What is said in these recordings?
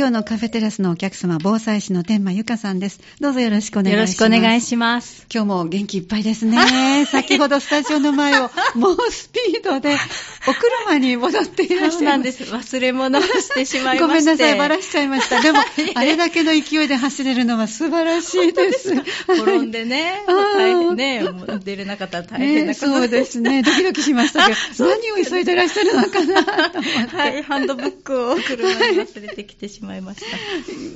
今日のカフェテラスのお客様、防災士の天満ゆかさんです。どうぞよろしくお願いしよろます。しくお願いします。今日も元気いっぱいですね。先ほどスタジオの前を猛スピードでお車に戻っていらっしゃいます。そうなんです。忘れ物をしてしまいまして。ごめんなさい、ばらしちゃいました。でも、あれだけの勢いで走れるのは素晴らしいです。転んでね、大変ね、もう出れなかったら大変なね、ことそうですね。ドキドキしましたけど、何を急いでいらっしゃるのかなと思って。はい、ハンドブックを車に忘れてきてしまいました。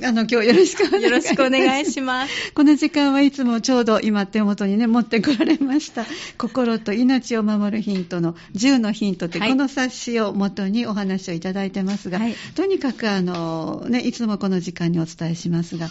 あの、今日よろしくお願いします。よろしくお願いします。この時間はいつもちょうど今手元にね、持ってこられました。心と命を守るヒントの10のヒントって、はいこの冊子を元にお話をいただいてますが、はいとにかくあの、ね、いつもこの時間にお伝えしますが、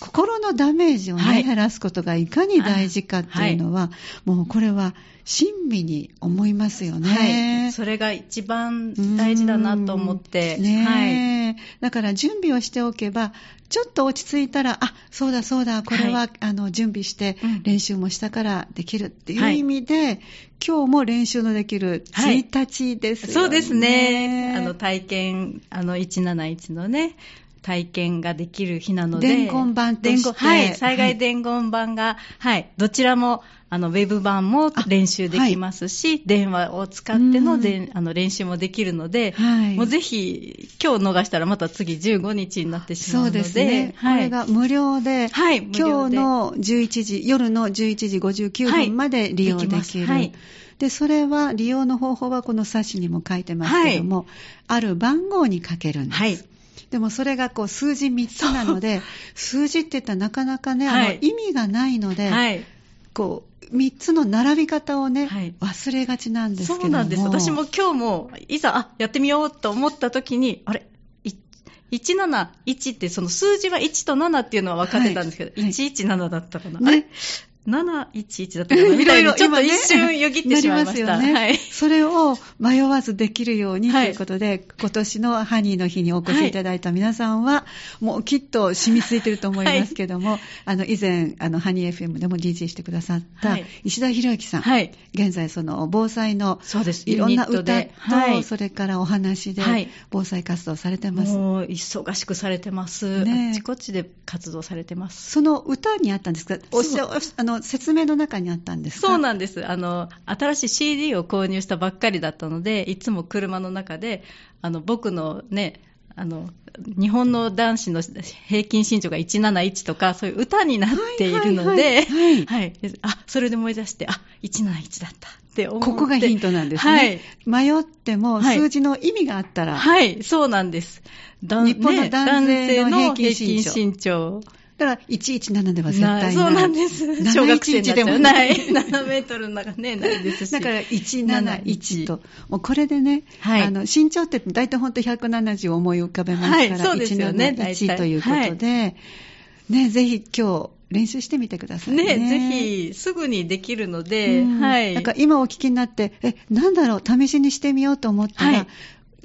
心のダメージをね、はい減らすことがいかに大事かっていうのは、もうこれは親身に思いますよね。はい。それが一番大事だなと思って。うんねはい。えだから準備をしておけば、ちょっと落ち着いたら、あ、そうだそうだ、これは、はいあの準備してうん練習もしたからできるっていうはい意味で、今日も練習のできるはい1日ですよね。そうですね。あの、体験、あの、171のね、体験ができる日なので。伝言板としてはい。災害伝言板が、はい。どちらも、あの、ウェブ版も練習できますし、電話を使ってうんのであの練習もできるので、はいもうぜひ、今日逃したらまた次15日になってしまうそうので、ですね。はい、これが無料で、はい今日の11時、夜の11時59分まで利用できる。はいでそれは、利用の方法はこの冊子にも書いてますけども、ある番号にかけるんです。はい。でもそれがこう数字3つなので、数字って言ったらなかなかね、あはいの意味がないので、はい。こう3つの並び方をね、はい忘れがちなんですけども。そうなんです。私も今日も、いざ、あ、やってみようと思った時に、あれ？い171って、その数字は1と7っていうのは分かってたんですけど、はいはい117だったかな。ねあれ？?711 だったかなみたいに、ちょっと一瞬よぎってしまいました。なりますよね。はい。それを迷わずできるようにとはいいうことで、今年のハニーの日にお越しいただいた皆さんは、もうきっと染みついてると思いますけども、あの、以前、あの、ハニー FM でも DJ してくださったはい石田博之さん。はい。現在、その、防災のそうです。いろんな歌でと、はい。それからお話ではい、防災活動されてます。もう、忙しくされてます。ねえあちこちで活動されてます。その歌にあったんですか？おっしゃあの、説明の中にあったんですか？そうなんです。あの、新しい CD を購入したばっかりだったので、いつも車の中で、あの、僕のね、あの、日本の男子の平均身長が171とか、そういう歌になっているのはいで、はいはいはい。あ、それで思い出して、あ、171だったって思って。ここがヒントなんですね。迷ってもはい数字の意味があったら、はい。はい、そうなんです。だ日本の男性の平均身長。だから117では絶対ない。そうなんです。711小学生でもなないい。7メートルの中ね、ないですし。だから171と、もうこれでね、はいあの身長って大体本当170を思い浮かべますから、はいそうですよね大171体ということで、ね、ぜひ今日練習してみてくださいね。ね、ぜひ、すぐにできるので、うんはい。だから今お聞きになって、え、なんだろう、試しにしてみようと思ったら、はい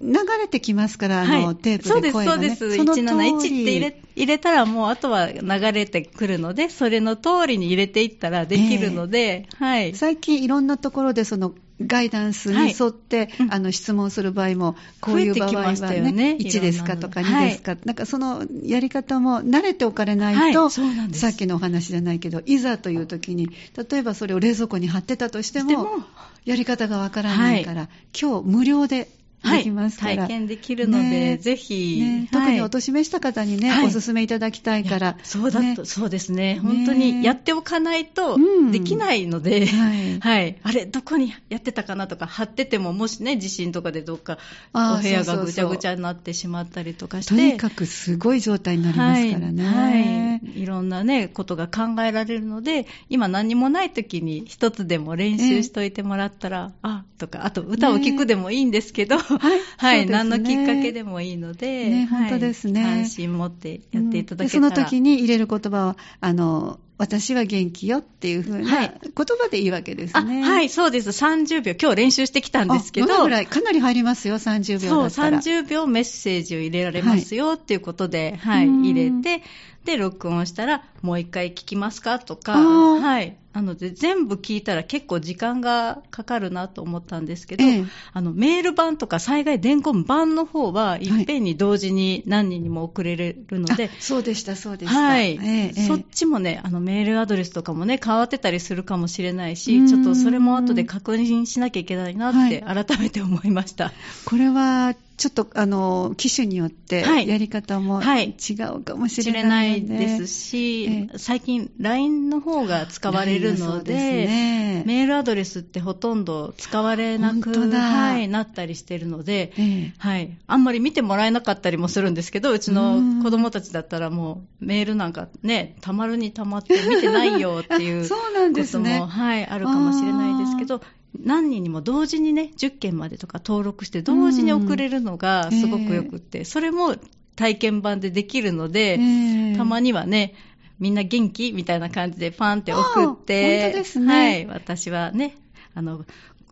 流れてきますから、あの、はいテープそうです。そうです。その通り。171って入れ入れたら、もうあとは流れてくるので、それの通りに入れていったらできるので、はい。最近いろんなところでそのガイダンスに沿って、うん。あの質問する場合も、こういう場合はね、ね1ですかとかいろんなの。2ですか、なんかそのやり方も慣れておかれないと、はいさっきのお話じゃないけど、いざという時に、例えばそれを冷蔵庫に貼ってたとしても、してもやり方がわからないから、今日無料でできますから。体験できるので、ねぜひ、ね特にお年めした方にね、はいお勧めいただきたいから。そうだねと、そうですね。本当にやっておかないとうんできないので、はいはい。あれ、どこにやってたかなとか、貼ってても、もしね、地震とかでどっか、お部屋がぐちゃぐちゃになってしまったりとかして。とにかくすごい状態になりますからね。はい。はい。いろんなね、ことが考えられるので、今何もない時に一つでも練習しといてもらったら、あ、とか、あと歌を聴くでもいいんですけど、はい。ね何のきっかけでもいいので、ねはい本当ですね関心持ってやっていただけたら。うんでその時に入れる言葉は、あの、私は元気よっていう風なはい言葉でいいわけですあ、ね。はい、そうです。30秒。今日練習してきたんですけど。ぐらいかなり入りますよ、30秒そう、だったら。30秒メッセージを入れられますよっていうことで、はい、うん入れて、で、録音したら、もう一回聞きますかとか、はい。なので全部聞いたら結構時間がかかるなと思ったんですけど、ええ。あのメール版とか災害伝言版の方はいっぺんに同時に何人にも送れるので、あそうでした、そうでした。はい、えそっちもね、あのメールアドレスとかもね、変わってたりするかもしれないうん。し、ちょっとそれも後で確認しなきゃいけないなって、改めて思いました。これは、ちょっと、あの、機種によって、はい。やり方もはい違うかもし知れれなない。いので。ですし、ええ最近 LINE の方が使われるので、ね。メールアドレスってほとんど使われなく、はい、なったりしてるので、ええ。はい、あんまり見てもらえなかったりもするんですけど、うちの子供たちだったらもうメールなんかね、たまるにたまって見てないよっていうあ そうなんですね。ことも、はい、あるかもしれないですけど、何人にも同時にね、10件までとか登録して同時に送れるのがすごくよくって、それも体験版でできるので、ええ。たまにはね、みんな元気みたいな感じでパンって送って、あ本当ですね。はい、私はね、あの、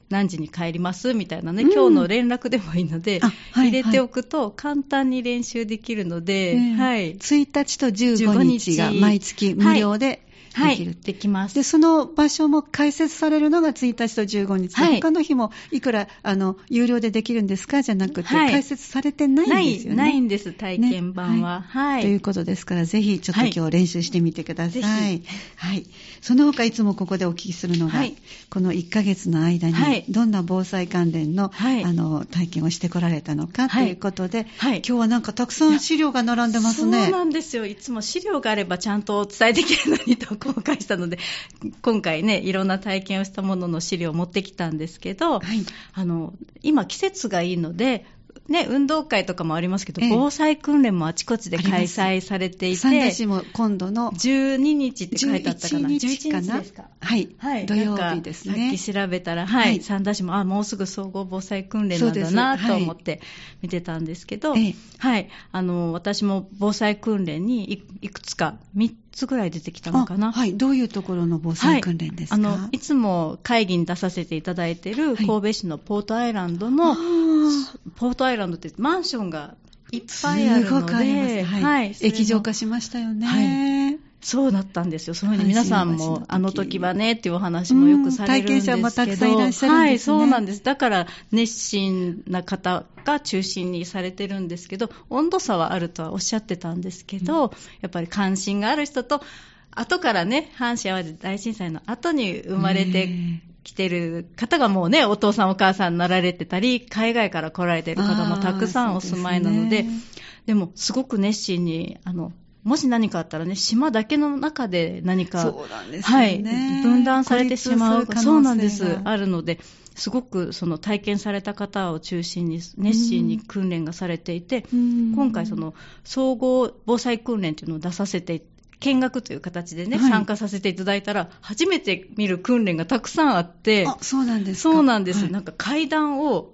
何時に帰ります？みたいなね、うん。今日の連絡でもいいので、あはい入れておくと簡単に練習できるので、ええ。はい。1日と15日が15日。毎月無料ではいできる。、できます。で、その場所も開設されるのが1日と15日で、はい他の日もいくら、あの、有料でできるんですか？じゃなくて、はい開設されてないんですよね。ないんです、体験版は。ねはい。ということですから、ぜひちょっとはい今日練習してみてください。はい。その他いつもここでお聞きするのが、はいこの1ヶ月の間にはい、どんな防災関連の、はいあの、体験をしてこられたのかとはいいうことで、はい今日はなんかたくさん資料が並んでますね。そうなんですよ。いつも資料があればちゃんとお伝えできるのにと公開したので、今回ね、いろんな体験をしたものの資料を持ってきたんですけど、はい。あの、今季節がいいので、ね、運動会とかもありますけど、ええ。防災訓練もあちこちで開催されていて、三田市も今度の12日って書いてあったかな？11日かな？11ですか？はい、はい、土曜日ですね。さっき調べたら、はい、はい。三田市も、あ、もうすぐ総合防災訓練なんだなはい。と思って見てたんですけど、ええ。はい、あの、私も防災訓練にいいくつか、3つぐらい出てきたのかな。あはい。どういうところの防災訓練ですか、あの、いつも会議に出させていただいているはい神戸市のポートアイランドあの、ーポートアイランドってマンションがいっぱいあるすごのくあります。で、はい。液状化しましたよね。はいそうだったんですよ。そういうふうに皆さんもあの時はねっていうお話もよくされるんですけど。うん体験者もたくさんいらっしゃるんですねはい、そうなんです。だから、熱心な方が中心にされてるんですけど、温度差はあるとはおっしゃってたんですけど、やっぱり関心がある人と、後からね、阪神・淡路大震災の後に生まれてね来てる方がもうね、お父さんお母さんになられてたり、海外から来られてる方もたくさんお住まいなので、ですねでもすごく熱心に、あの、もし何かあったらね、島だけの中で何か、そうなんですよはい、ね。分断されてしまうそうなんです、あるので、すごくその体験された方を中心に熱心に訓練がされていて、うん。今回その総合防災訓練というのを出させて見学という形でね、はい。参加させていただいたら、初めて見る訓練がたくさんあって、あ、そうなんですか。そうなんです、はい。なんか階段を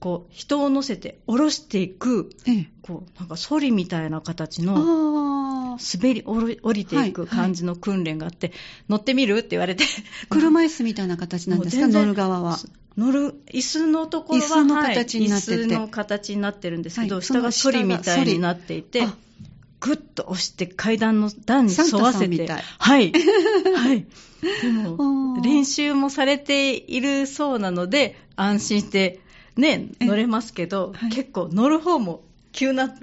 こう人を乗せて下ろしていく、ええ。こうなんかソリみたいな形の。滑り降りていく感じの訓練があって、乗ってみるって言われて、車椅子みたいな形なんですか？乗る側は。乗る椅子のところは椅子の形になってて。はい椅子の形になってるんですけど、はい下がソリみたいになっていてあ、ぐっと押して階段の段に沿わせて、はい、はい、でも練習もされているそうなので、安心して、ね、え乗れますけど、はい。結構乗る方も急な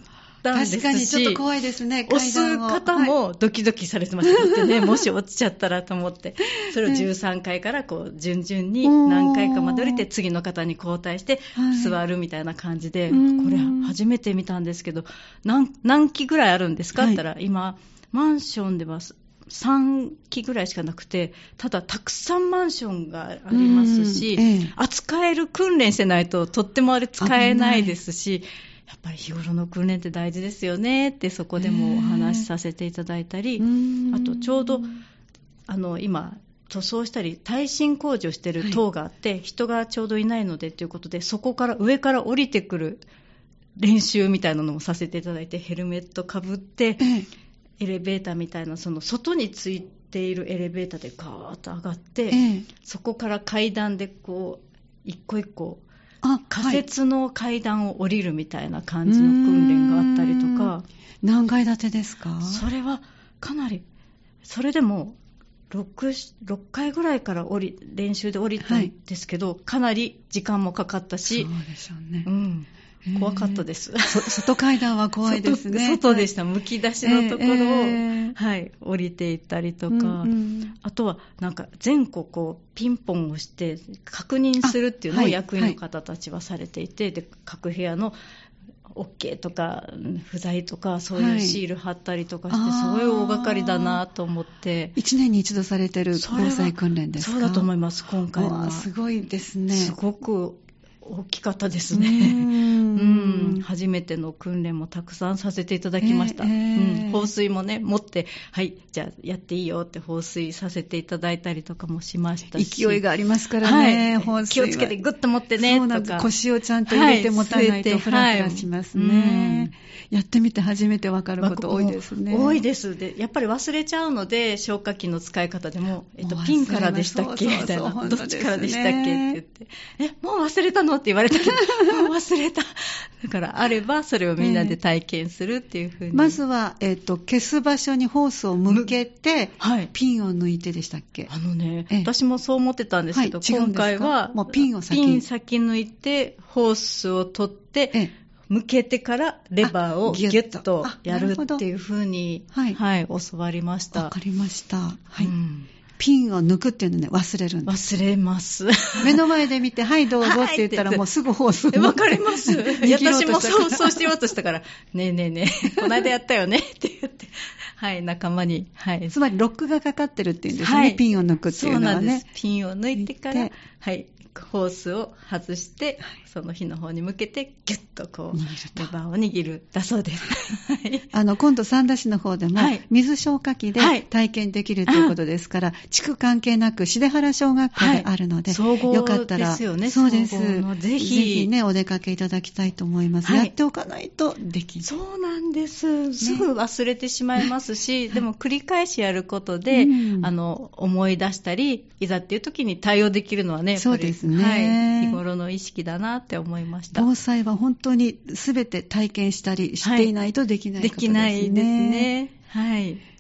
段ですし、確かにちょっと怖いですね、押す方はい。もドキドキされてました。ね、もし落ちちゃったらと思って、それを13階からこう順々に何回かまで降りて、次の方に交代してはい。座るみたいな感じで、うん。これ初めて見たんですけど、何何機ぐらいあるんですかって言ったら、今、マンションでは3機ぐらいしかなくて、ただたくさんマンションがありますし、うんええ。扱える訓練してないととってもあれ使えないですし、やっぱり日頃の訓練って大事ですよねってそこでもお話しさせていただいたり、うんあとちょうどあの今塗装したり耐震工事をしている塔があって、人がちょうどいないのでということでそこから上から降りてくる練習みたいなのもさせていただいてヘルメットかぶってええエレベーターみたいなその外についているエレベーターでガーッと上がって、ええ。そこから階段でこう一個一個あ仮はい。設の階段を降りるみたいな感じの訓練があったりとか、何階建てですか？それはかなり、それでも 6, 6回ぐらいから降り練習で降りたんですけど、はい、かなり時間もかかったし、そうでしょうね。うん怖かったです。外階段は怖いですね。外でした。むき出しのところを、えー、はい、降りていったりとか、うんうん、あとは、なんか、全国こう、ピンポンをして、確認するっていうのを役員の方たちはされていて、はい。はい、で、各部屋の OK とか不在とかそういうシール貼ったりとかして、はい、すごい大掛かりだなと思って。1年に一度されてる防災訓練ですか？そうだと思います今回は。すごいですね。すごく大きかったですね。うん。初めての訓練もたくさんさせていただきました。えー、うん、放水もね、持って、はい、じゃあやっていいよって放水させていただいたりとかもしましたし。勢いがありますからね、はい、気をつけてグッと持ってね、そうなんです。腰をちゃんと入れて持たないとフラフラしますね。はい、やってみて初めてわかること多いですね。多いです。で、やっぱり忘れちゃうので、消火器の使い方でも、えっと、ピンからでしたっけ？みたいな、どっちからでしたっけ？って言って、え、もう忘れたの？って言われた 忘れた。だからあれば、それをみんなで体験するっていうふうに。まずは、えっ、ー、と、消す場所にホースを向けて、はい、ピンを抜いてでしたっけ？あのね、私もそう思ってたんですけど、はい、今回は、もうピンを先ピン先抜いて、ホースを取って、向けてからレバーをギュッとやるっていうふうに、はい、はい、教わりました。わかりました。はい。うんピンを抜くっていうのね、忘れるんです。忘れます。目の前で見て、はい、どうぞって言ったら、もうすぐホースわかります。私もそう、そうしようとしたから、ねえねえねえ、この間やったよね。って言って、はい、仲間に、はい。つまり、ロックがかかってるっていうんですね、はい、ピンを抜くっていうのはね。そうなんです。ピンを抜いてから、はい、ホースを外して、その火の方に向けてギュッとこうレバーを握るだそうです。あの今度三田市の方でも水消火器で体験できるということですから、地区関係なく重原小学校であるので、はい、よかったらそうです。ぜひ。ぜひねお出かけいただきたいと思います。はい、やっておかないとできない。そうなんです。すぐ忘れてしまいますし、ね、でも繰り返しやることで、うん、あの思い出したりいざっていう時に対応できるのはね、そうですね、はい、日頃の意識だなって思いました。防災は本当にすべて体験したりしていないとできないことですね。はい、できないですね。はい。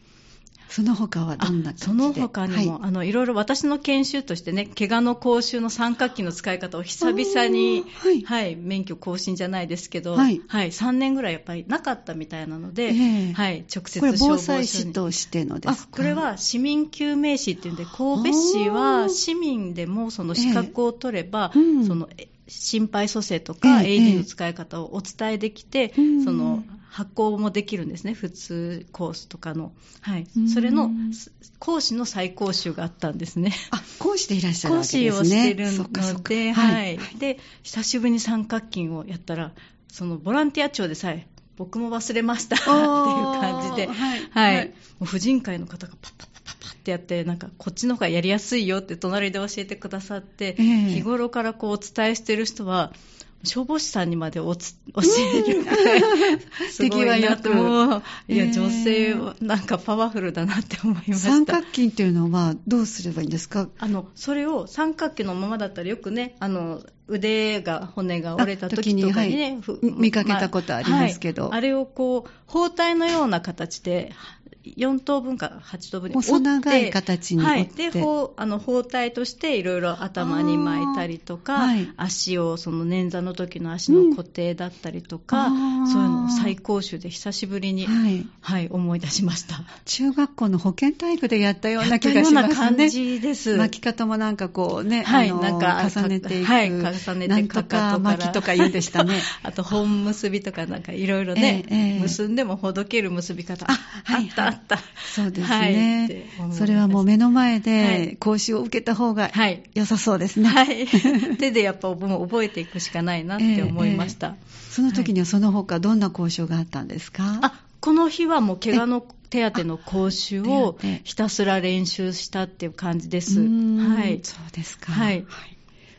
その他はどんな感じで？その他にも、はい、あのいろいろ私の研修としてね、怪我の講習の三角機の使い方を久々に、はい、はい、免許更新じゃないですけど、はい、はい、3年ぐらいやっぱりなかったみたいなので、えー、はい、直接これ防災士としてのですか？これは市民救命士っていうんで、神戸市は市民でもその資格を取れば、えーうん、その心肺蘇生とか AED の使い方をお伝えできて、ええ、その発行もできるんですね、普通コースとかの。はい。それの講師の再講習があったんですね。あ、講師でいらっしゃるわけですね。講師をしてるので、はい、はい。で、久しぶりに三角筋をやったら、そのボランティア庁でさえ、僕も忘れましたっていう感じで、はい。はい、もう婦人会の方がパッパッパッパッってやって、なんかこっちの方がやりやすいよって隣で教えてくださって、えー、日頃からこうお伝えしてる人は、消防士さんにまで 教える。くらい、すごいなと思う。いや、女性はなんかパワフルだなって思いました。三角筋っていうのはどうすればいいんですか？あの、それを三角形のままだったらよくね、あの、腕が、骨が折れた時とかにね、はい、見かけたことありますけど、まあはい、あれをこう、包帯のような形で4等分か8等分に折って細長い形に折って、はい、で包あの包帯としていろいろ頭に巻いたりとか、はい、足をその捻挫の時の足の固定だったりとか、うん、そういうのを最高種で久しぶりに、はい、はい、思い出しました。中学校の保健体育でやったような気がしますね。感じです。巻き方もなんかこうね、はい、なんか重ねていく。はい重ねてかかと巻きとか言うんでしたね。あと本結びとかなんかいろいろね、えーえー、結んでもほどける結び方。あ,、はい、あった。あったそうですね、はい、それはもう目の前で講習を受けた方が良さそうですね。はい。手でやっぱもう覚えていくしかないなって思いました。えーえー、その時にはその他どんな講習があったんですか、あ、この日はもう怪我の手当の講習をひたすら練習したっていう感じです。はい。そうですか。はい。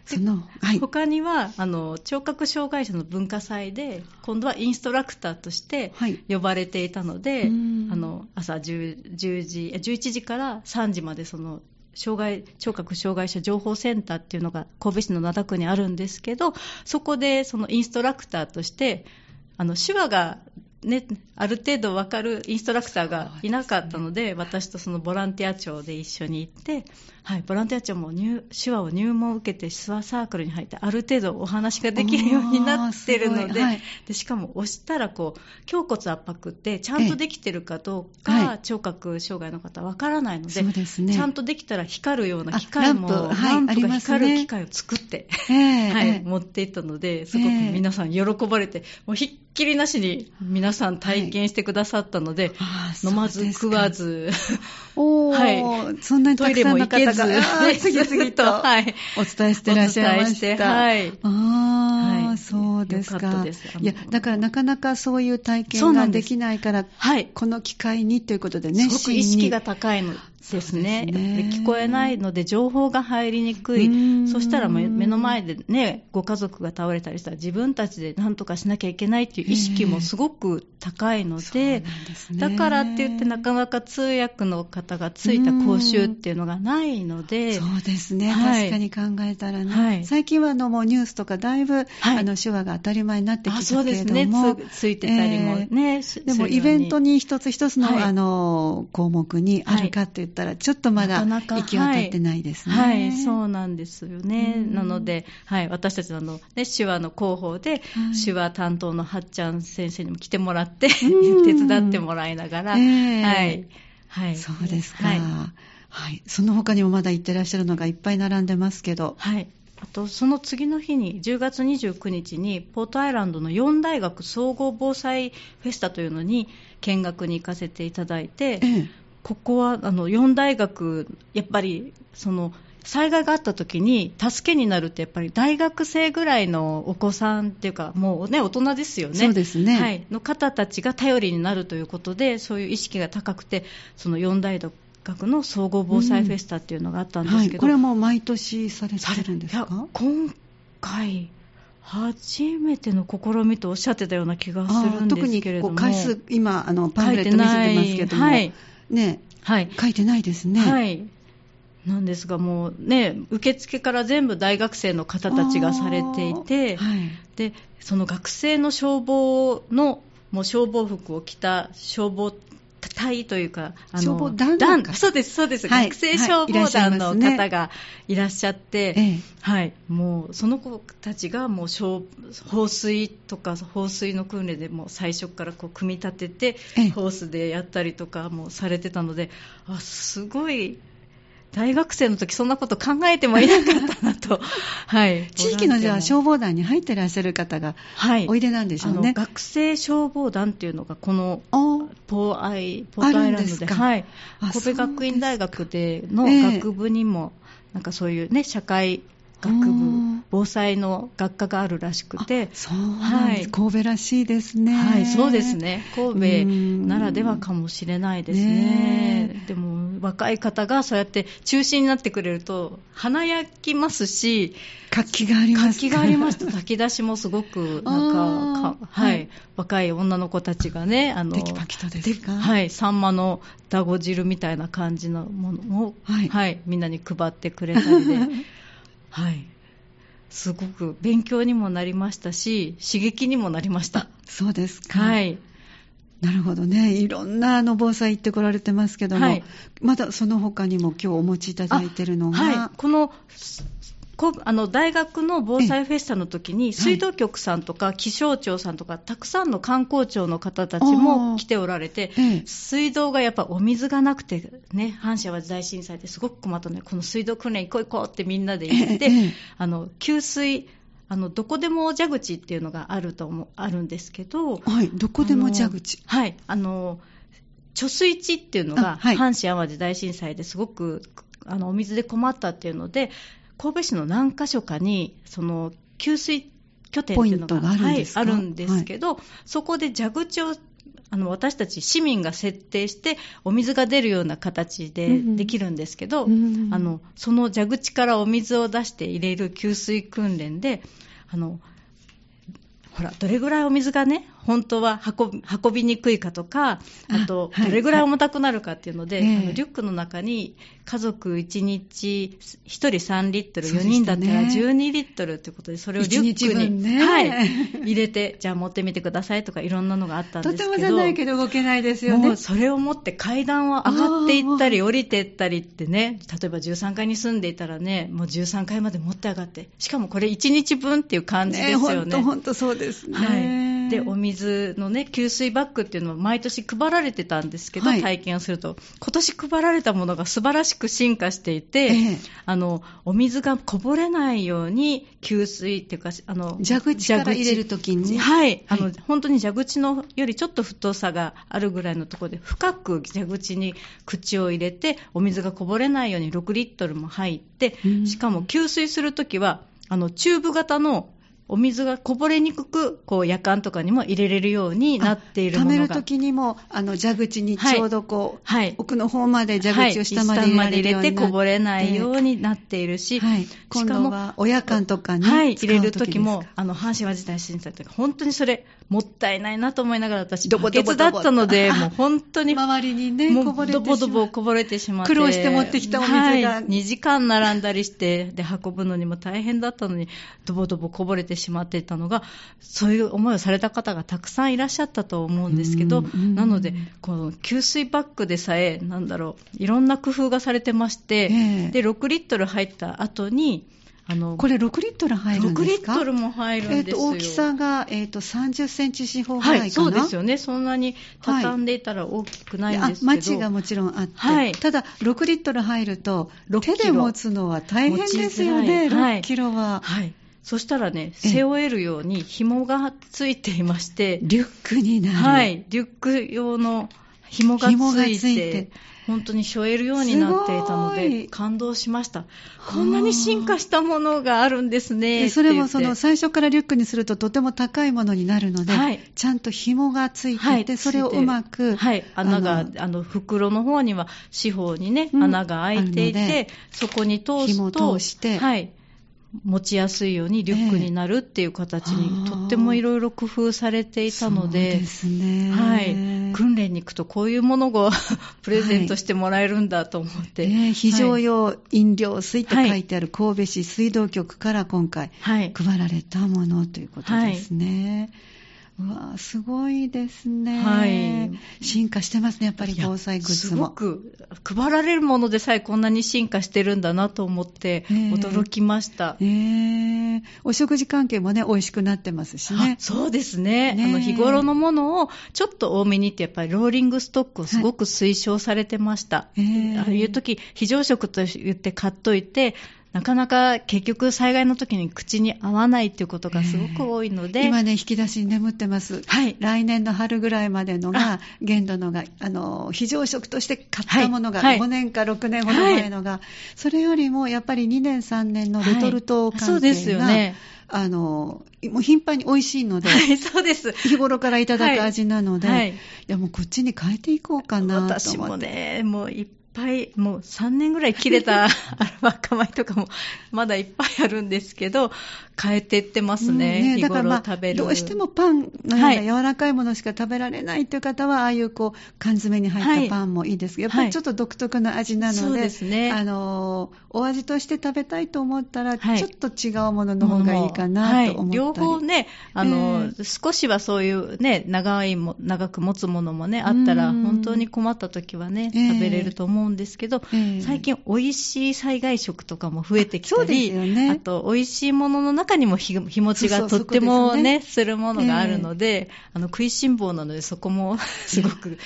その、はい、他にはあの聴覚障害者の文化祭で今度はインストラクターとして呼ばれていたので、はい、あの朝 10, 10時11時から3時までその障害聴覚障害者情報センターっていうのが神戸市の灘区にあるんですけどそこでそのインストラクターとしてあの手話がね、ある程度分かるインストラクターがいなかったので、でね、私とそのボランティア長で一緒に行って、はい、ボランティア長も手話を入門を受けて手話サークルに入ってある程度お話ができるようになってるのではい、でしかも押したらこう胸骨圧迫ってちゃんとできてるかどうか、聴覚障害の方は分からないので、ね、ちゃんとできたら光るような機械もランプが光る機械を作って、ね、はい、持っていったのですごく皆さん喜ばれてもうひっきりなしに皆さん体験してくださったので、はい、飲まず食わず、はい、そんなにたくさんの方が次々と、はい、お伝えしてらっしゃいました。はい、ああ、はい、そうですか。いや、だからなかなかそういう体験ができないから、はい、この機会にということでね、すごく意識が高いのですね。すね。聞こえないので情報が入りにくい。そしたら目の前でね、ご家族が倒れたりしたら自分たちで何とかしなきゃいけないっていう意識もすごく高いので、だからって言ってなかなか通訳の方がついた講習っていうのがないので、そうですね、はい、確かに考えたらね、はい、最近はあのもうニュースとかだいぶ、はい、あの手話が当たり前になってきたけれども、そうですね。つ、ついてたりもね、えー、でもイベントに一つ一つの,、あの項目にあるかって言ったら、ちょっとまだ行渡ってないですね。はい、そうなんですよね。なので、はい、私たちのの、ね、手話の広報で、手話担当のはっちゃん先生にも来てもらって、手伝ってもらいながら、えー、はい。はい。そうですか。はい。はい。その他にもまだ行ってらっしゃるのがいっぱい並んでますけど。はい。あと、その次の日に、10月29日に、ポートアイランドの4大学総合防災フェスタというのに見学に行かせていただいて、ええ、ここはあの4大学、やっぱりその災害があった時に助けになるってやっぱり大学生ぐらいのお子さんっていうかもうね大人ですよね。そうですね。はい。の方たちが頼りになるということでそういう意識が高くてその4大学の総合防災フェスタっていうのがあったんですけど、うんはい、これはもう毎年されてるんですか？今回初めての試みとおっしゃってたような気がするんですけれども特に回数今あのパンフレット見せてますけども、はい、ね、はい、書いてないですね。はい。なんですが、もうね、受付から全部大学生の方たちがされていて、はい、でその学生の消防のもう消防服を着た消防隊というか、あの消防団団そうです、そうです、はい、学生消防団の方がいらっしゃって、はい、ねはい、もうその子たちがもう放水とか放水の訓練でも最初からこう組み立てて、ホースでやったりとかもされてたので、あすごい大学生の時そんなこと考えてもいなかったなと、はい、地域のじゃあ消防団に入ってらっしゃる方がおいでなんでしょうね、学生消防団っていうのがこのポー。アイポートアイランドではい、神戸学院大学での学部にも、なんかそういうね社会学部防災の学科があるらしくてそうなんです、はい、神戸らしいですね。はいそうですね。神戸ならではかもしれないですね。ねでも若い方がそうやって中心になってくれると華やきますし活気があります。活気がありました炊き出しもすごくなんかはい、若い女の子たちがねあのテキパキとですか？はい。サンマのだご汁みたいな感じのものを、はい、はい、みんなに配ってくれたりで はい、すごく勉強にもなりましたし刺激にもなりました。そうですか。はい。なるほどね。いろんなあの防災行ってこられてますけども、はい、まだその他にも今日お持ちいただいてるのが、はい、このあの大学の防災フェスタの時に水道局さんとか気象庁さんとかたくさんの観光庁の方たちも来ておられて、水道がやっぱお水がなくてね阪神淡路大震災ですごく困ったのでこの水道訓練行こう行こうってみんなで言って、あの給水あのどこでも蛇口っていうのがあると思あるんですけど、はい、どこでも蛇口。はいあの貯水池っていうのが、阪神・淡路大震災ですごくあのお水で困ったっていうので神戸市の何か所かにその給水拠点っていうのがあるんです、はい、あるんですけど、はい、そこで蛇口をあの私たち市民が設定してお水が出るような形でできるんですけど、うん。あのその蛇口からお水を出して入れる給水訓練であのほらどれぐらいお水がね本当は運びにくいかとか、あと、どれぐらい重たくなるかっていうので、はいはい、あのリュックの中に家族1日1人3リットル、4人だったら12リットルということで、それをリュックに、ね、はい、入れて、じゃあ持ってみてくださいとか、いろんなのがあったんですけど、とてもじゃないけど動けないですよね。もうそれを持って階段を上がっていったり、降りていったりってね、例えば13階に住んでいたらね、もう13階まで持って上がって、しかもこれ1日分っていう感じですよね。本当そうですね。はいでお水のね給水バッグっていうのは毎年配られてたんですけど、はい、体験をすると。今年配られたものが素晴らしく進化していて、ええ、あのお水がこぼれないように給水っていうかあの蛇口から入れるときに、はい、あの本当に蛇口のよりちょっと太さがあるぐらいのところで深く蛇口に口を入れてお水がこぼれないように6リットルも入って、しかも給水するときはあのチューブ型のお水がこぼれにくく、こう、夜間とかにも入れれるようになっているものが。溜めるときにも、あの、蛇口にちょうどこう、はい、奥の方まで蛇口を下まで入れはい、入れて。こぼれないようになっているし、はい、今度はお夜間とかに、はい、入れるときも、あの、阪神淡路大震災とか、本当にそれ、もったいないなと思いながら、私、バケツだったので、もう本当に、周りにね、こぼれてドボドボこぼれてしまって、苦労して持ってきたお水が、はい、2時間並んだりして、で、運ぶのにも大変だったのに、ドボドボこぼれてしまっていたのが、が、そういう思いをされた方がたくさんいらっしゃったと思うんですけど、なので、この給水バッグでさえ、なんだろう、いろんな工夫がされてまして、えー、で、6リットル入った後に、あのこれ6リットル入るんですか ?6 リットルも入るんですよ。えー、大きさが、えーと、30センチ四方ぐらいかな、はい、そうですよね。そんなに畳んでいたら大きくないんですけど。はい、マチがもちろんあって、はい、ただ6リットル入ると、手で持つのは大変ですよね、6キロは。はいそしたらね、背負えるように紐がついていまして、リュックになる。はい、リュック用の紐がついて、本当に背負えるようになっていたので、感動しました。こんなに進化したものがあるんですね。それもその最初からリュックにするととても高いものになるので、はい、ちゃんと紐がついてて、はい、それをうまく。はい、穴が、あの、袋の方には四方にね、穴が開いていて、そこに通すと、通して、はい。持ちやすいようにリュックになるっていう形に、とってもいろいろ工夫されていたので、そうですね。はい。訓練に行くとこういうものを プレゼントしてもらえるんだと思って。はい、非常用飲料水と書いてある神戸市水道局から今回、配られたものということですね。はいうわすごいですね、はい、進化してますね、やっぱり防災グッズも。すごく配られるものでさえこんなに進化してるんだなと思って、驚きました、えー、お食事関係もね、美味しくなってますしね。そうですね。あの日頃のものをちょっと多めにって、やっぱりローリングストックをすごく推奨されてました。はい、ああいう時非常食と言って買っといて、なかなか結局災害の時に口に合わないっていうことがすごく多いので、今ね引き出しに眠ってます、はい、来年の春ぐらいまでのが限度のがあの非常食として買ったものが、5年か6年ほど前のが、はい、それよりもやっぱり2年3年のレトルト関係が、そうですよね。あのもう頻繁に美味しいので、はい、そうです。日頃からいただく味なので、はい、いやもうこっちに変えていこうかなと思って。私もねもういっぱい、もう3年ぐらい切れたアルバカ米とかもまだいっぱいあるんですけど、変えていってますね、うんねだから、まあ、どうしてもパンのような柔らかいものしか食べられないという方は、はい、ああいうこう缶詰に入ったパンもいいですけど、はい、やっぱりちょっと独特な味なので、はい、ね、あのお味として食べたいと思ったら、ちょっと違うものの方がいいかなと思ったり、両方ねあの、えー、少しはそういうね長いも長く持つものもねあったら、本当に困った時はね、食べれると思うんですけど、えー、最近美味しい災害食とかも増えてきたり、あ,、ね、あと美味しいものの中にも日持ちがとってもね、するものがあるので、あの食いしん坊なので、そこも すごく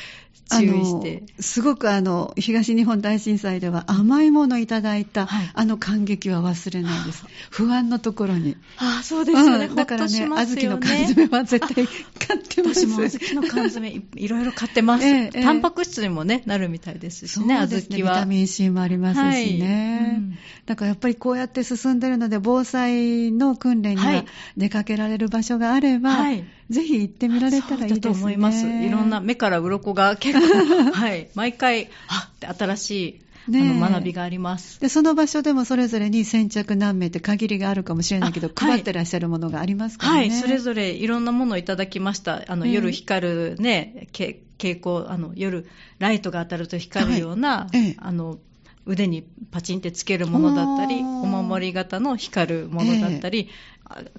注意して。すごくあの、東日本大震災では甘いものいただいた、はい、あの感激は忘れないです。不安のところに。ああ、そうですよね。うん、だからね、小豆の缶詰は絶対買ってます。私も小豆の缶詰い、いろいろ買ってます、ええ。タンパク質にもね、なるみたいですしね、小豆は。ビタミン C もありますしね、はいうん。だからやっぱりこうやって進んでるので、防災の訓練には出かけられる場所があれば、はいぜひ行ってみられたらいいですね。と思います。いろんな目から鱗が結構、はい、毎回、あって新しいね、学びがあります。でその場所でもそれぞれに先着何名って限りがあるかもしれないけど、配ってらっしゃるものがありますかね、はい、それぞれいろんなものをいただきました。あの、夜光るね蛍光あの夜ライトが当たると光るような、はい、あの腕にパチンってつけるものだったり、お守り型の光るものだったり、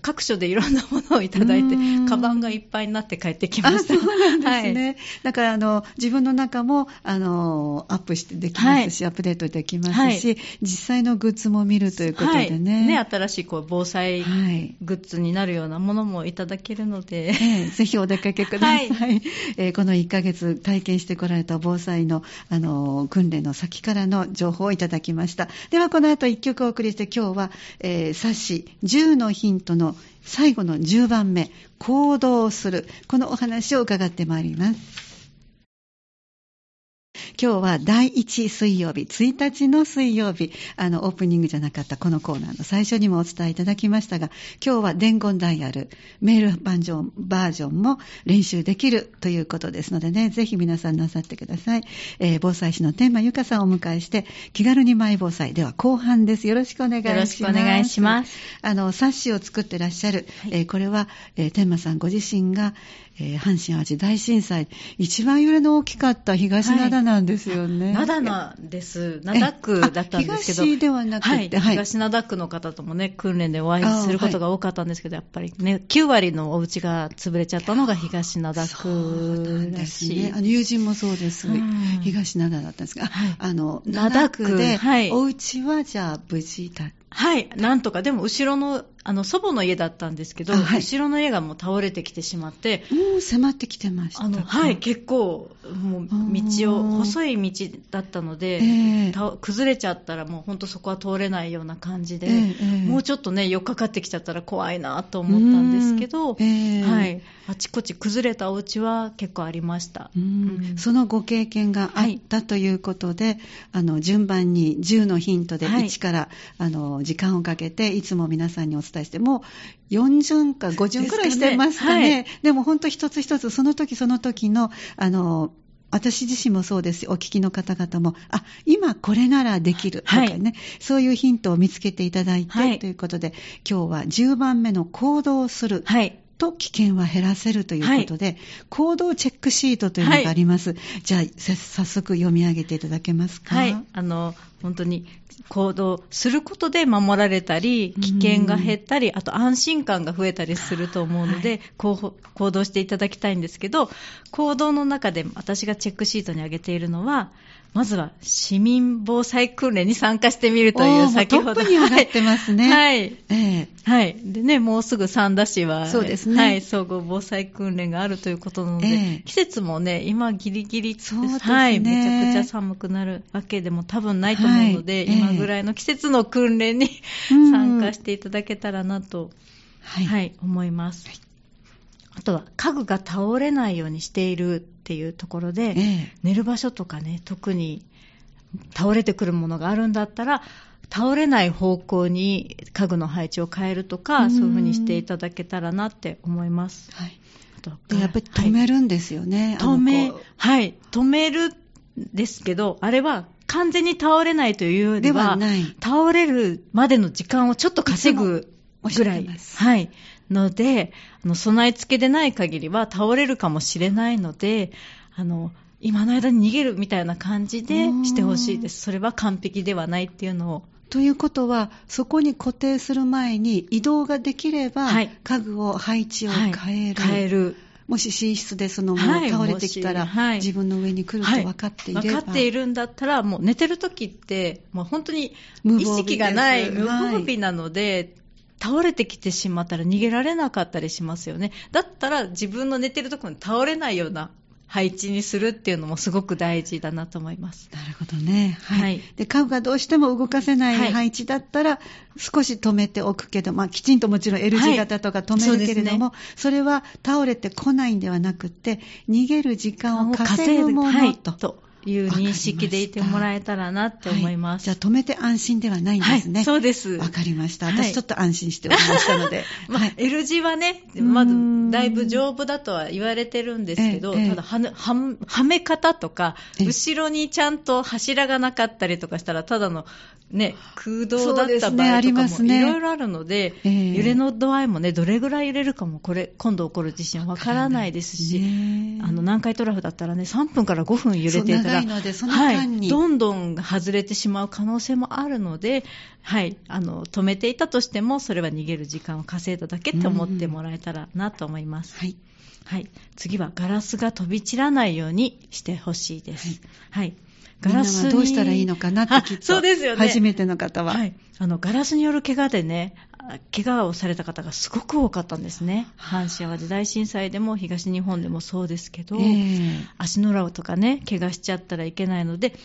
各所でいろんなものをいただいて、カバンがいっぱいになって帰ってきました。そうなんですね。はい、だからあの自分の中もあのアップしてできますし、はい、アップデートできますし、はい、実際のグッズも見るということでね。ね新しいこう防災グッズになるようなものもいただけるので、えぜひお出かけください。えー、この1ヶ月体験してこられた防災のあの訓練の先からの情報をいただきました。ではこの後1曲お送りして今日は、えー、冊子10のヒントトの最後の10番目、行動する。このお話を伺ってまいります。今日は第1水曜日、1日の水曜日、あの、オープニングじゃなかったこのコーナーの最初にもお伝えいただきましたが、今日は伝言ダイヤル、メールバージョンバージョンも練習できるということですのでね、ぜひ皆さんなさってください。えー、防災士の天満ゆかさんをお迎えして、気軽にマイ防災。では後半です。よろしくお願いします。よろしくお願いします。あの、冊子を作ってらっしゃる、はい、えー、これは、えー、天満さんご自身が、えー、阪神・淡路大震災、一番揺れの大きかった東灘なんですよね。灘、はい、なんです。灘区だったんですけど。東ではなくて、はい、東灘区の方ともね、訓練でお会いすることが多かったんですけど、やっぱりね、9割のお家が潰れちゃったのが東灘区だし。ね、あの友人もそうです。東灘だったんですが、はい、あの、灘区で、お家はじゃあ無事だった。はい、なんとか、でも後ろの、あの、祖母の家だったんですけど、はい、後ろの家がもう倒れてきてしまって、もう迫ってきてました。あの、はい、結構、もう道を、細い道だったので、えー、崩れちゃったらもう本当そこは通れないような感じで、えー、もうちょっとね、よっかかってきちゃったら怖いなと思ったんですけど、えー、はい、あちこち崩れたお家は結構ありました。うん、そのご経験があったということで、はい、あの、順番に10のヒントで1から、はい、あの、時間をかけて、いつも皆さんにお伝えして、もう40か50くらいしてますかね。で、ね。はい、でも本当一つ一つ、その時その時の、あの、私自身もそうです。お聞きの方々も、あ、今これならできる。とかね、はい、そういうヒントを見つけていただいて、はい、ということで、今日は10番目の行動する。はいと危険は減らせるということで、はい、行動チェックシートというのがあります。はい、じゃあ、早速読み上げていただけますか？はい。あの、本当に行動することで守られたり、危険が減ったり、あと安心感が増えたりすると思うので、はい、行動していただきたいんですけど、行動の中で私がチェックシートに挙げているのは、まずは市民防災訓練に参加してみるという先ほど。トップに上がってますね。はい。ええはい。でね、もうすぐ三田市は、そうですね。はい、総合防災訓練があるということなので、ええ、季節もね、今ギリギリ、そうですね。はい、めちゃくちゃ寒くなるわけでも多分ないと思うので、はい、今ぐらいの季節の訓練に、参加していただけたらなと、はい、はい、思います。はいあとは家具が倒れないようにしているっていうところで、ええ、寝る場所とかね、特に倒れてくるものがあるんだったら、倒れない方向に家具の配置を変えるとか、そういうふうにしていただけたらなって思います。はい、あとやっぱり止めるんですよね。はい、止め、はい、止めるですけど、あれは完全に倒れないというよりは、倒れるまでの時間をちょっと稼ぐぐらい。はい。ので、あの備え付けでない限りは倒れるかもしれないので、あの今の間に逃げるみたいな感じでしてほしいです。それは完璧ではないっていうのを。ということは、そこに固定する前に移動ができれば、はい、家具を配置を変える。はい、変える。もし寝室でそのもの倒れてきたら、はい、自分の上に来ると分かっていれば、分かっているんだったら、もう寝てる時って、もう本当に意識がない、無防備なので、倒れてきてしまったら逃げられなかったりしますよね。だったら自分の寝てるところに倒れないような配置にするっていうのもすごく大事だなと思います。なるほどね。はい。はい、で、家具がどうしても動かせない配置だったら、少し止めておくけど、まあ、きちんともちろん L 字型とか止めるけれども、はいそね、それは倒れてこないんではなくて、逃げる時間を稼ぐものと。いう認識でいてもらえたらなって思います。はい、じゃあ止めて安心ではないんですね。はい、そうです。わかりました。私ちょっと安心しておりましたので。まあ、L 字はね、まずだいぶ丈夫だとは言われてるんですけど、ただはは、はめ方とか、後ろにちゃんと柱がなかったりとかしたら、ただのね、空洞だった場合とかもいろいろあるので、でね、揺れの度合いもね、どれぐらい揺れるかも、これ、今度起こる地震はわからないですし、あの、南海トラフだったらね、3分から5分揺れていたら、はい、どんどん外れてしまう可能性もあるので、はい、あの、止めていたとしても、それは逃げる時間を稼いだだけって思ってもらえたらなと思います。はい。はい。次はガラスが飛び散らないようにしてほしいです。はい、はいガラスどうしたらいいのかなってきっと そうですよね。初めての方は。はい。あの、ガラスによる怪我でね、怪我をされた方がすごく多かったんですね。阪神・淡路大震災でも東日本でもそうですけど、えー、足の裏とかね、怪我しちゃったらいけないので、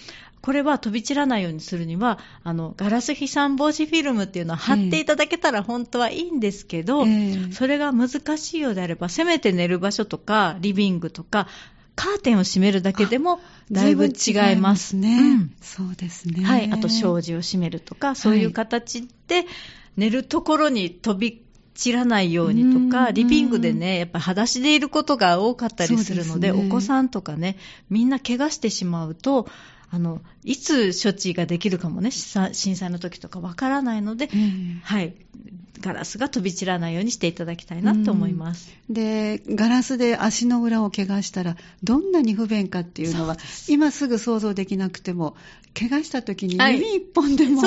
これは飛び散らないようにするには、あの、ガラス飛散防止フィルムっていうのは貼っていただけたら本当はいいんですけど、えー、それが難しいようであれば、せめて寝る場所とか、リビングとか、カーテンを閉めるだけでもだいぶ違いますね。うん、そうですね。はい。あと障子を閉めるとか、そういう形で寝るところに飛び散らないようにとか、リビングでね、やっぱ裸足でいることが多かったりするので、でね、お子さんとかね、みんな怪我してしまうと、あの、いつ処置ができるかもね、震災の時とかわからないので、うん、はい、ガラスが飛び散らないようにしていただきたいなと思います。うん、で、ガラスで足の裏を怪我したら、どんなに不便かっていうのは、今すぐ想像できなくても、怪我した時に指一本でも。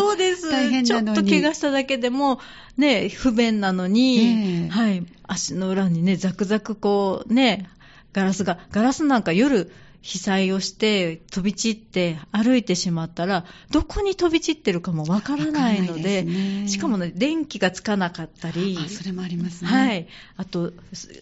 大変なのに。ちょっと怪我しただけでも、ね、不便なのに、はい、足の裏にね、ザクザクこう、ね、ガラスが、ガラスなんか夜、被災をして飛び散って歩いてしまったらどこに飛び散ってるかもわからないので、ね、しかもね電気がつかなかったりそれもありますね、はい、あと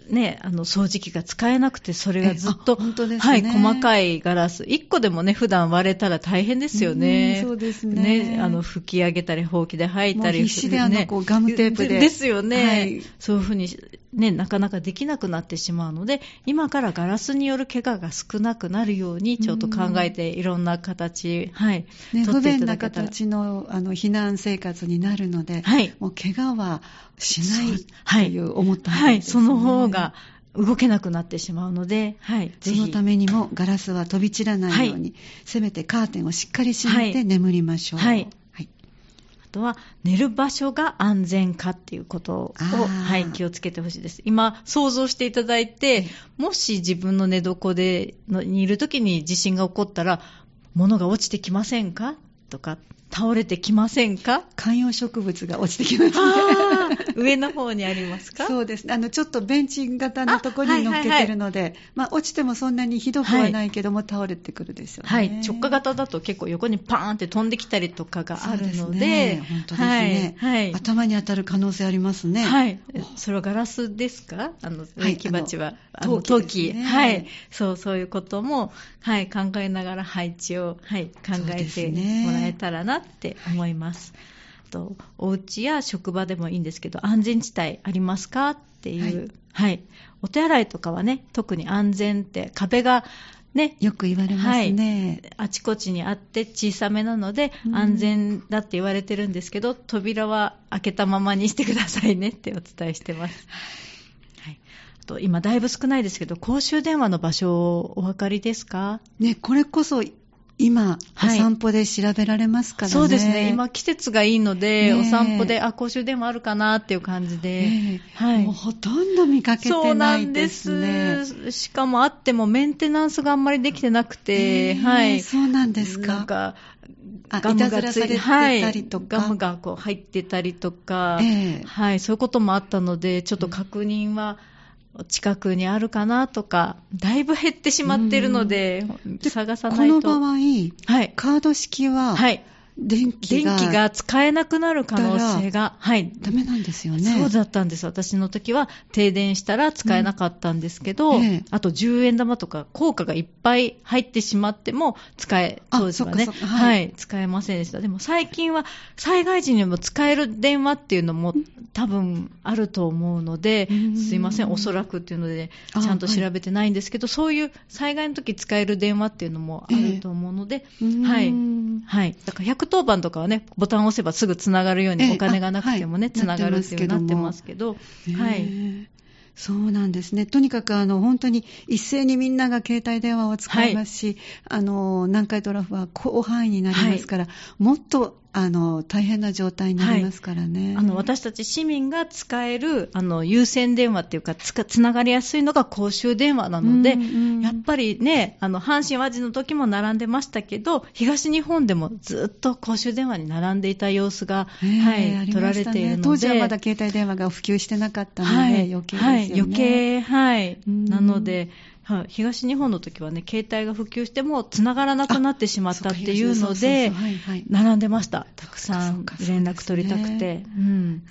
ねあの掃除機が使えなくてそれがずっと、本当ですね、はい、細かいガラス。1個でもね普段割れたら大変ですよね。そうですね。ねあの拭き上げたりほうきで吐いたり必死であのこうガムテープで。ですよね、はい、そういうふうにねなかなかできなくなってしまうので今からガラスによる怪我が少なくくなるようにちょっと考えていろんな形、はい、ね、不便な形のあの避難生活になるので、はい、もう怪我はしないとい。う思った、ね、はい、その方が動けなくなってしまうので、はい、そのためにもガラスは飛び散らないように、はい、せめてカーテンをしっかり閉めて眠りましょう。はいとは寝る場所が安全かっていうことを、はい、気をつけてほしいです。今、想像していただいて、もし自分の寝床でのにいるときに地震が起こったら、物が落ちてきませんか？とか、倒れてきませんか？観葉植物が落ちてきますね。上の方にありますか？そうですね。あの、ちょっとベンチ型のところに乗っけてるので、はいはいはい、まあ、落ちてもそんなにひどくはないけども、はい、倒れてくるですよね。はい。直下型だと結構横にパーンって飛んできたりとかがあるので、本当ですね、はい。頭に当たる可能性ありますね。はい。それはガラスですか？あの、植木鉢は。陶器、ね、はい。そう、そういうことも、はい、考えながら配置を、はい、考えてもらえたらなって思います。とお家や職場でもいいんですけど安全地帯ありますかっていう、はい、はい、お手洗いとかはね特に安全って壁がね、よく言われますね、はい、あちこちにあって小さめなので安全だって言われてるんですけど、うん、扉は開けたままにしてくださいねってお伝えしてます。はい、あと今だいぶ少ないですけど公衆電話の場所お分かりですか？ねこれこそ今、お散歩で調べられますからね、そうですね、今、季節がいいので、お散歩で、あ公衆電話あるかなっていう感じで、はい、もうほとんど見かけてないですね。そうなんです。しかもあっても、メンテナンスがあんまりできてなくて、はい、そうなんですか。なんかガムがついてたりとか、はい、ガムがこう入ってたりとか、はい、そういうこともあったので、ちょっと確認は、うん近くにあるかなとか、だいぶ減ってしまってるので、探さないと。この場合、はい、カード式は、はい、電気が電気が使えなくなる可能性が、はい。ダメなんですよね。そうだったんです。私の時は停電したら使えなかったんですけど、うんええ、あと10円玉とか効果がいっぱい入ってしまっても使え、当時はね、はい、はい、使えませんでした。でも最近は災害時にも使える電話っていうのも多分あると思うので、すいません、おそらくっていうので、ちゃんと調べてないんですけど、はい、そういう災害の時使える電話っていうのもあると思うので、えー、はい。はい。だから110番とかはね、ボタンを押せばすぐつながるように、お金がなくてもね、つながるっていうなってますけど、はい。そうなんですね。とにかくあの本当に一斉にみんなが携帯電話を使いますし、はい、あの南海トラフは広範囲になりますから、はい、もっとあの大変な状態になりますからね、はい、あの私たち市民が使えるあの有線電話っていうかつかつながりやすいのが公衆電話なので、うんうん、やっぱりねあの阪神・淡路の時も並んでましたけど東日本でもずっと公衆電話に並んでいた様子が、はい、取られているので当時はまだ携帯電話が普及してなかったので、はい、余計ですよね、はい、余計はいなのではい、東日本の時はね、携帯が普及しても繋がらなくなってしまったっていうので、並んでました。たくさん連絡取りたくて。うん。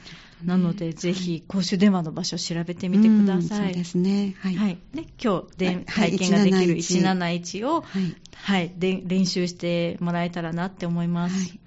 なので、ぜひ公衆電話の場所を調べてみてください。そうですね。はい。はい、で今日で、体験ができる171を、はい、はい、で練習してもらえたらなって思います。はい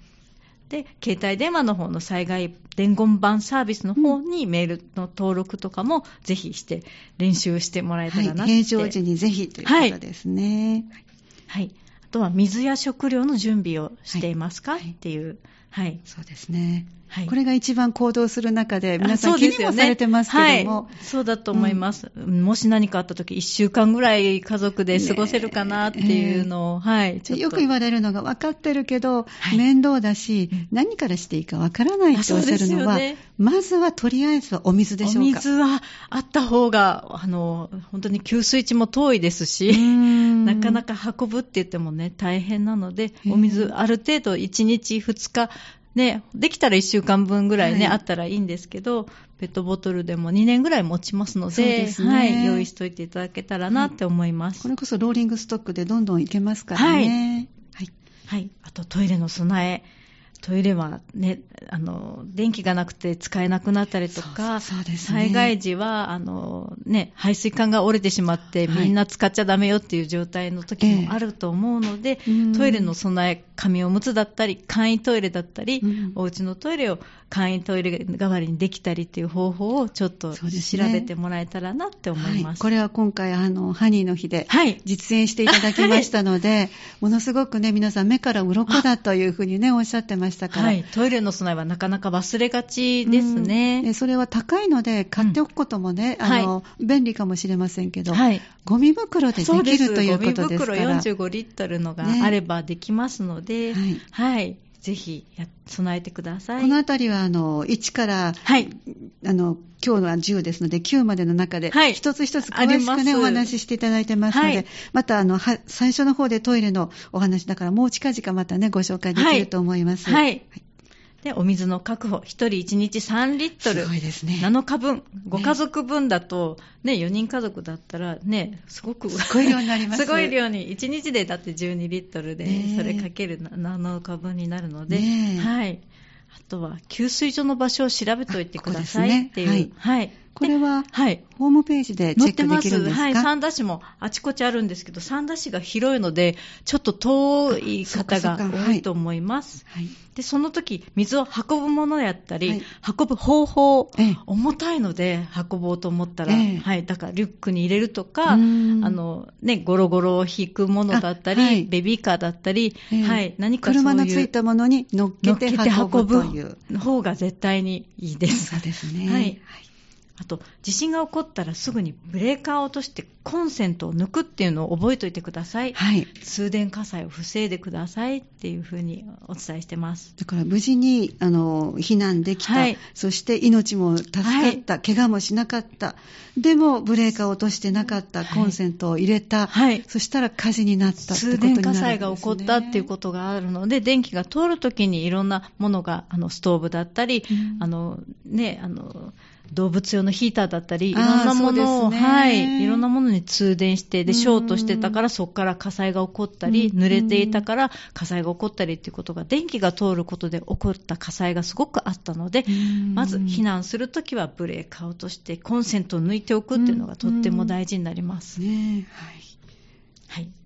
で、携帯電話の方の災害伝言板サービスの方にメールの登録とかもぜひして練習してもらえたらなって、はい、平常時にぜひということですね。はい。はい、あとは水や食料の準備をしていますか、はい、っていう。はい。そうですね。はい、これが一番行動する中で、皆さん気にもされてますけども、はい、そうだと思います、うん、もし何かあった時1週間ぐらい家族で過ごせるかなっていうのを、ね、はい、よく言われるのが、分かってるけど、はい、面倒だし、何からしていいか分からないっておっしゃるのは、ね、まずはとりあえずはお水でしょうか。お水はあった方が、あの本当に給水地も遠いですし、なかなか運ぶって言ってもね、大変なので、お水、ある程度1日、2日、ね、できたら1週間分ぐらいね、はい、あったらいいんですけど、ペットボトルでも2年ぐらい持ちますので、でね、はい、用意しといていただけたらなって思います、はい、これこそローリングストックでどんどんいけますからね。はい。はい。あとトイレの備え。トイレはね、あの、電気がなくて使えなくなったりとか、そうそうね、災害時は、あの、ね、排水管が折れてしまって、みんな使っちゃダメよっていう状態の時もあると思うので、えー、トイレの備え、紙おむつだったり、簡易トイレだったり、うん、お家のトイレを簡易トイレ代わりにできたりっていう方法をちょっと調べてもらえたらなって思います。はい、これは今回、あの、ハニーの日で実演していただきましたので、はい、ものすごくね、皆さん目から鱗だというふうにね、おっしゃってましたから。はい、トイレの備えはなかなか忘れがちですね。うん、それは高いので、買っておくこともね、うん、あの、便利かもしれませんけど、はい、ゴミ袋でできるということですから。ゴミ袋45リットルのがあればできますので、ね、はい、はいぜひや備えてください。このあたりは、あの、1から、はい。あの、今日のは10ですので、9までの中で、はい。一つ一つ詳しくね、お話ししていただいてますので、はい、また、あの、は、最初の方でトイレのお話だから、もう近々またね、ご紹介できると思います。はい、はいで、お水の確保、1人1日3リットル。すごいですね。7日分。ご家族分だと、ね、4人家族だったら、ね、すごく。すごい量になります。すごい量に。1日でだって12リットルで、それかける7日分になるので、はい。あとは、給水所の場所を調べておいてくださいっていう。ね、はい。はいこれは、はい、ホームページでチェックできるんですか？はい、三田市もあちこちあるんですけど、三田市が広いので、ちょっっと遠い方が多いと思います。はい、で、その時、水を運ぶものやったり、はい、運ぶ方法、ええ、重たいので運ぼうと思ったら、え、はい、だからリュックに入れるとか、あの、ね、ゴロゴロを引くものだったり、はい、ベビーカーだったり、はい、何かそういう車のついたものに乗っけて運ぶという。方が絶対にいいです。そうですね。はい。あと、地震が起こったらすぐにブレーカーを落としてコンセントを抜くっていうのを覚えておいてください。はい。通電火災を防いでくださいっていうふうにお伝えしてます。だから無事に、あの、避難できた。はい、そして命も助かった。はい、怪我もしなかった。でも、ブレーカーを落としてなかった。コンセントを入れた。はい。そしたら火事になったってことになるんです、ね、通電火災が起こったっていうことがあるので、電気が通るときにいろんなものが、あの、ストーブだったり、うん、あの、ね、あの、動物用のヒーターだったり、いろんなものを、ね、はい、いろんなものに通電して、で、ショートしてたから、そこから火災が起こったり、濡れていたから火災が起こったりっていうことが、電気が通ることで起こった火災がすごくあったので、まず避難するときはブレーカーを落として、コンセントを抜いておくっていうのがとっても大事になります。ねはい。はい。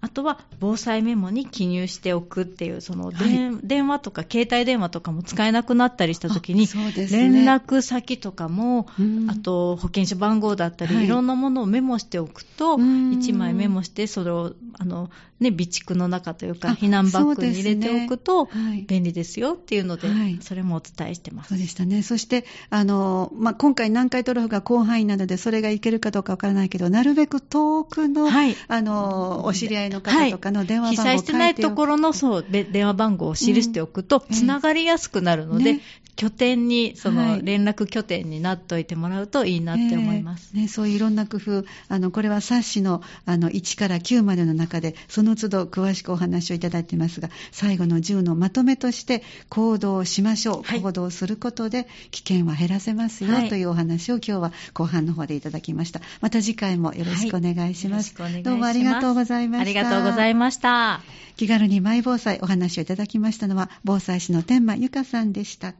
あとは防災メモに記入しておくっていう、その、はい、電話とか携帯電話とかも使えなくなったりしたときに、ね、連絡先とかも、あと保険証番号だったり、はい、いろんなものをメモしておくと、1枚メモして、それを、あの、ね、備蓄の中というか、避難バッグに入れておくと、便利ですよっていうので、はい、それもお伝えしてます。そうでしたね。そして、あの、まあ、今回南海トラフが広範囲なので、それがいけるかどうかわからないけど、なるべく遠くの、はい、あの、お知り合いの方とかの電話番号を、はい、被災してないところの、そう、電話番号を記しておくと、つながりやすくなるので、ね、拠点に、その、連絡拠点になっておいてもらうといいなって思います。ね、そういういろんな工夫、あの、これは冊子の、あの、1から9までの中で、その都度詳しくお話をいただいていますが、最後の10のまとめとして行動しましょう。はい、行動することで危険は減らせますよ、はい、というお話を今日は後半の方でいただきました。また次回もよろしくお願いします。はい、どうもありがとうございました。ありがとうございました。気軽にマイ防災お話をいただきましたのは、防災士の天満由香さんでした。